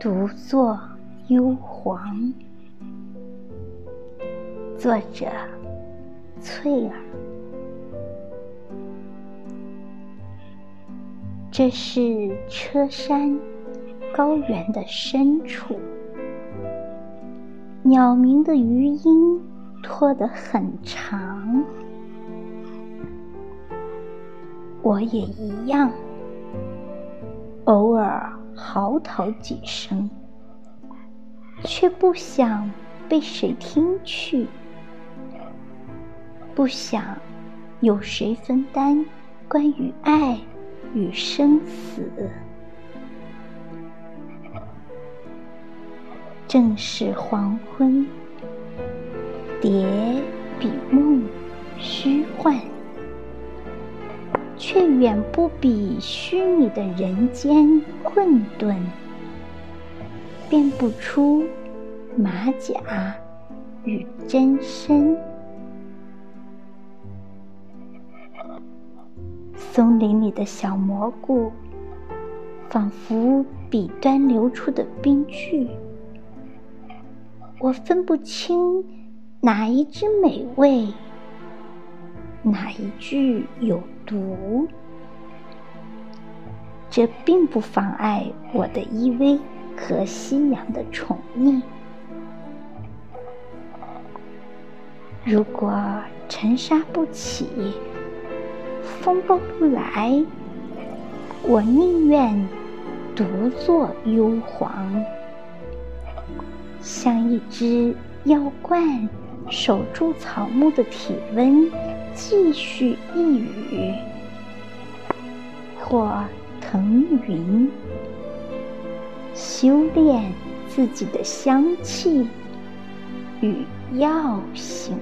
独坐幽篁。作者：翠儿。这是车山高原的深处，鸟鸣的余音拖得很长。我也一样，偶尔嚎啕几声，却不想被谁听去。不想有谁分担关于爱与生死。正是黄昏，蝶比梦虚幻，远不比虚拟的人间混沌。辨不出马甲与真身。松林里的小蘑菇，仿佛笔端流出的冰句。我分不清哪一只美味，哪一句有毒。这并不妨碍我的依偎和夕阳的宠溺。如果尘沙不起。风波不来，我宁愿独坐幽篁，像一只妖鹳守住草木的体温，继续一语；或腾云，修炼自己的香气与药性。